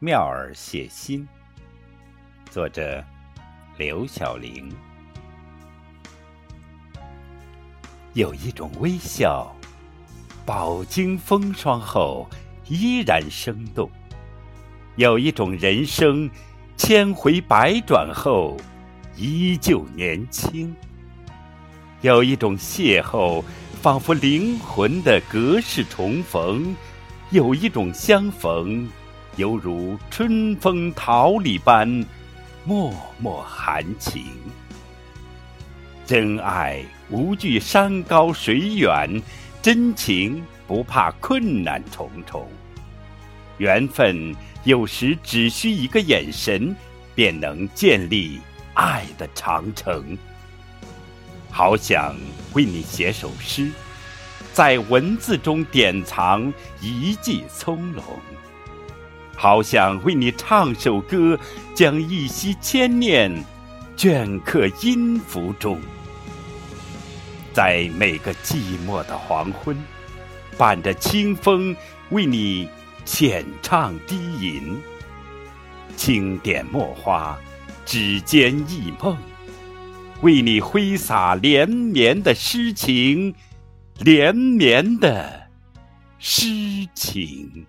妙儿写心，作者刘晓玲。有一种微笑，饱经风霜后依然生动；有一种人生，千回百转后依旧年轻；有一种邂逅，仿佛灵魂的隔世重逢；有一种相逢。犹如春风桃李般脉脉含情，真爱无惧山高水远，真情不怕困难重重。缘分有时只需一个眼神，便能建立爱的长城。好想为你写首诗，在文字中典藏一季葱茏。好想为你唱首歌，将一夕千念镌刻音符中。在每个寂寞的黄昏，伴着清风为你浅唱低吟。轻点墨花，指尖忆梦，为你挥洒连绵的诗情，连绵的诗情。